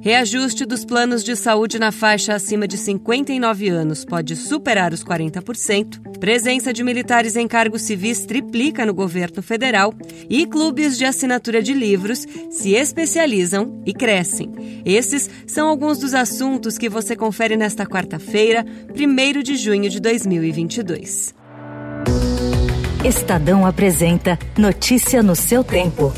Reajuste dos planos de saúde na faixa acima de 59 anos pode superar os 40%. Presença de militares em cargos civis triplica no governo federal. E clubes de assinatura de livros se especializam e crescem. Esses são alguns dos assuntos que você confere nesta quarta-feira, 1 de junho de 2022. Estadão apresenta Notícia no seu tempo.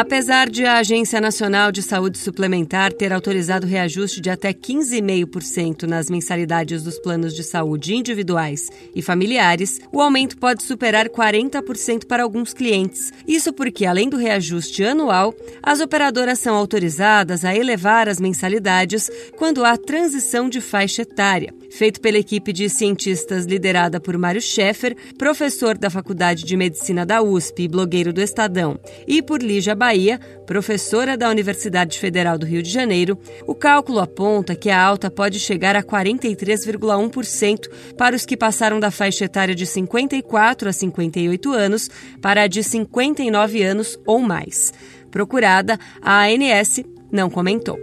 Apesar de a Agência Nacional de Saúde Suplementar ter autorizado reajuste de até 15,5% nas mensalidades dos planos de saúde individuais e familiares, o aumento pode superar 40% para alguns clientes. Isso porque, além do reajuste anual, as operadoras são autorizadas a elevar as mensalidades quando há transição de faixa etária. Feito pela equipe de cientistas liderada por Mário Schaeffer, professor da Faculdade de Medicina da USP e blogueiro do Estadão, e por Lígia Bahia, professora da Universidade Federal do Rio de Janeiro, o cálculo aponta que a alta pode chegar a 43,1% para os que passaram da faixa etária de 54 a 58 anos para a de 59 anos ou mais. Procurada, a ANS não comentou.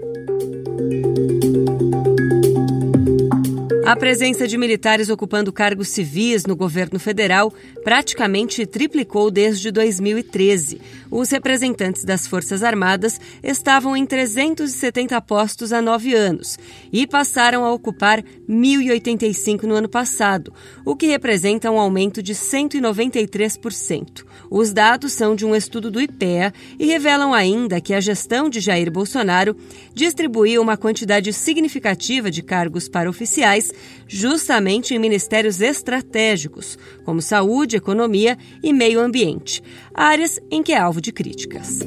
A presença de militares ocupando cargos civis no governo federal praticamente triplicou desde 2013. Os representantes das Forças Armadas estavam em 370 postos há nove anos e passaram a ocupar 1.085 no ano passado, o que representa um aumento de 193%. Os dados são de um estudo do IPEA e revelam ainda que a gestão de Jair Bolsonaro distribuiu uma quantidade significativa de cargos para oficiais justamente em ministérios estratégicos, como saúde, economia e meio ambiente, áreas em que é alvo de críticas.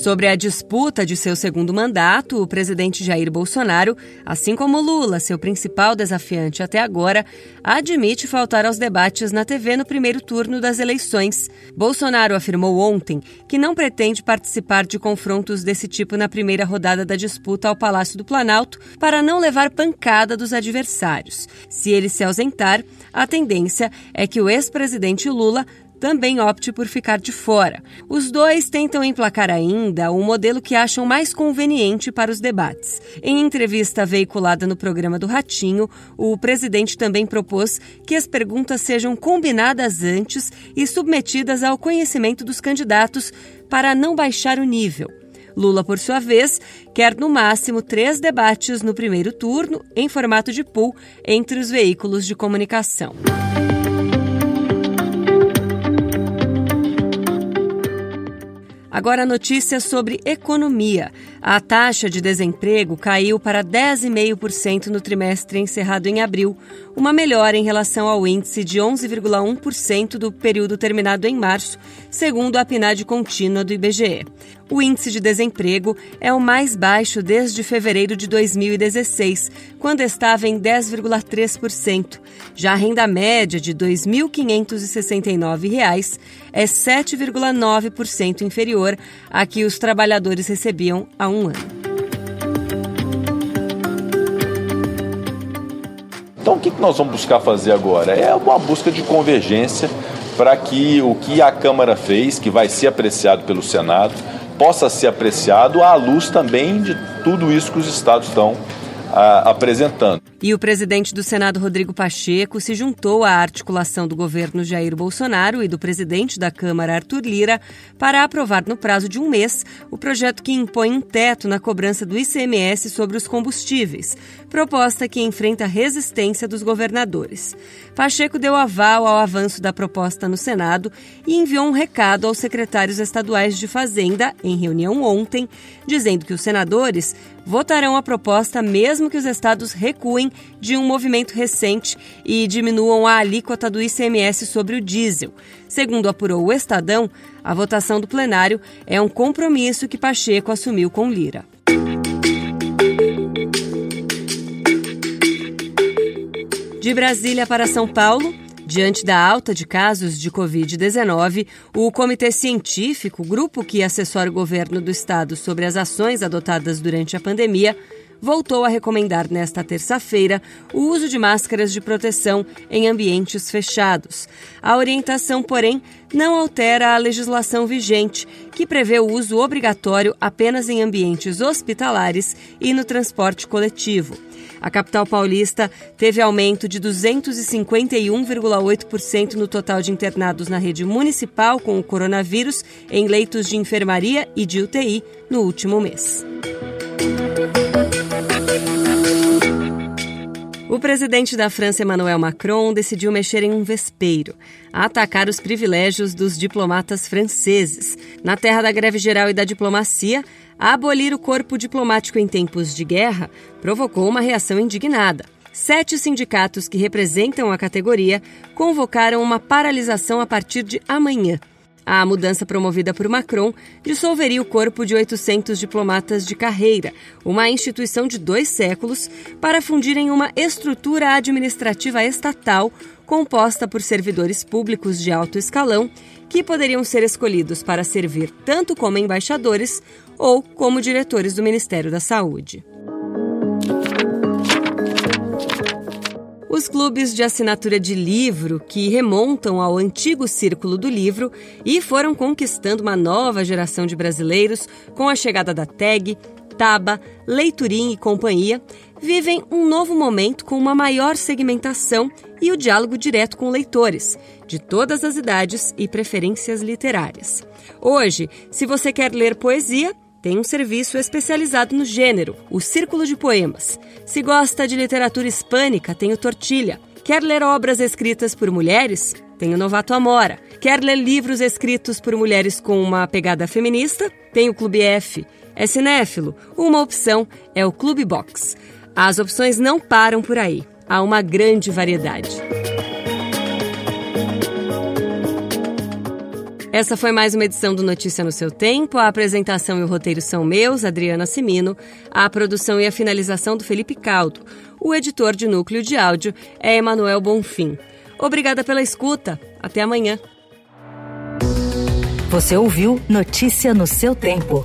Sobre a disputa de seu segundo mandato, o presidente Jair Bolsonaro, assim como Lula, seu principal desafiante até agora, admite faltar aos debates na TV no primeiro turno das eleições. Bolsonaro afirmou ontem que não pretende participar de confrontos desse tipo na primeira rodada da disputa ao Palácio do Planalto para não levar pancada dos adversários. Se ele se ausentar, a tendência é que o ex-presidente Lula também opte por ficar de fora. Os dois tentam emplacar ainda o modelo que acham mais conveniente para os debates. Em entrevista veiculada no programa do Ratinho, o presidente também propôs que as perguntas sejam combinadas antes e submetidas ao conhecimento dos candidatos para não baixar o nível. Lula, por sua vez, quer no máximo três debates no primeiro turno, em formato de pool, entre os veículos de comunicação. Agora a notícia sobre economia. A taxa de desemprego caiu para 10,5% no trimestre encerrado em abril, uma melhora em relação ao índice de 11,1% do período terminado em março, segundo a PNAD contínua do IBGE. O índice de desemprego é o mais baixo desde fevereiro de 2016, quando estava em 10,3%. Já a renda média de R$ 2.569 é 7,9% inferior à que os trabalhadores recebiam há um ano. Então, o que nós vamos buscar fazer agora? É uma busca de convergência para que o que a Câmara fez, que vai ser apreciado pelo Senado, possa ser apreciado à luz também de tudo isso que os estados estão a, apresentando. E o presidente do Senado, Rodrigo Pacheco, se juntou à articulação do governo Jair Bolsonaro e do presidente da Câmara, Arthur Lira, para aprovar no prazo de um mês o projeto que impõe um teto na cobrança do ICMS sobre os combustíveis, proposta que enfrenta resistência dos governadores. Pacheco deu aval ao avanço da proposta no Senado e enviou um recado aos secretários estaduais de Fazenda, em reunião ontem, dizendo que os senadores votarão a proposta mesmo que os estados recuem de um movimento recente e diminuam a alíquota do ICMS sobre o diesel. Segundo apurou o Estadão, a votação do plenário é um compromisso que Pacheco assumiu com Lira. De Brasília para São Paulo, Diante da alta de casos de Covid-19, o Comitê Científico, grupo que assessora o governo do estado sobre as ações adotadas durante a pandemia, voltou a recomendar nesta terça-feira o uso de máscaras de proteção em ambientes fechados. A orientação, porém, não altera a legislação vigente, que prevê o uso obrigatório apenas em ambientes hospitalares e no transporte coletivo. A capital paulista teve aumento de 251,8% no total de internados na rede municipal com o coronavírus em leitos de enfermaria e de UTI no último mês. O presidente da França, Emmanuel Macron, decidiu mexer em um vespeiro, atacar os privilégios dos diplomatas franceses. Na terra da greve geral e da diplomacia, abolir o corpo diplomático em tempos de guerra provocou uma reação indignada. Sete sindicatos que representam a categoria convocaram uma paralisação a partir de amanhã. A mudança promovida por Macron dissolveria o corpo de 800 diplomatas de carreira, uma instituição de dois séculos, para fundir em uma estrutura administrativa estatal composta por servidores públicos de alto escalão que poderiam ser escolhidos para servir tanto como embaixadores ou como diretores do Ministério da Saúde. Os clubes de assinatura de livro, que remontam ao antigo círculo do livro e foram conquistando uma nova geração de brasileiros com a chegada da TAG, Taba, Leiturim e companhia, vivem um novo momento com uma maior segmentação e o diálogo direto com leitores, de todas as idades e preferências literárias. Hoje, se você quer ler poesia, tem um serviço especializado no gênero, o Círculo de Poemas. Se gosta de literatura hispânica, tem o Tortilha. Quer ler obras escritas por mulheres? Tem o Novato Amora. Quer ler livros escritos por mulheres com uma pegada feminista? Tem o Clube F. É cinéfilo? Uma opção é o Clube Box. As opções não param por aí. Há uma grande variedade. Essa foi mais uma edição do Notícia no seu tempo. A apresentação e o roteiro são meus, Adriana Simino. A produção e a finalização do Felipe Caldo. O editor de núcleo de áudio é Emanuel Bonfim. Obrigada pela escuta. Até amanhã. Você ouviu Notícia no seu tempo.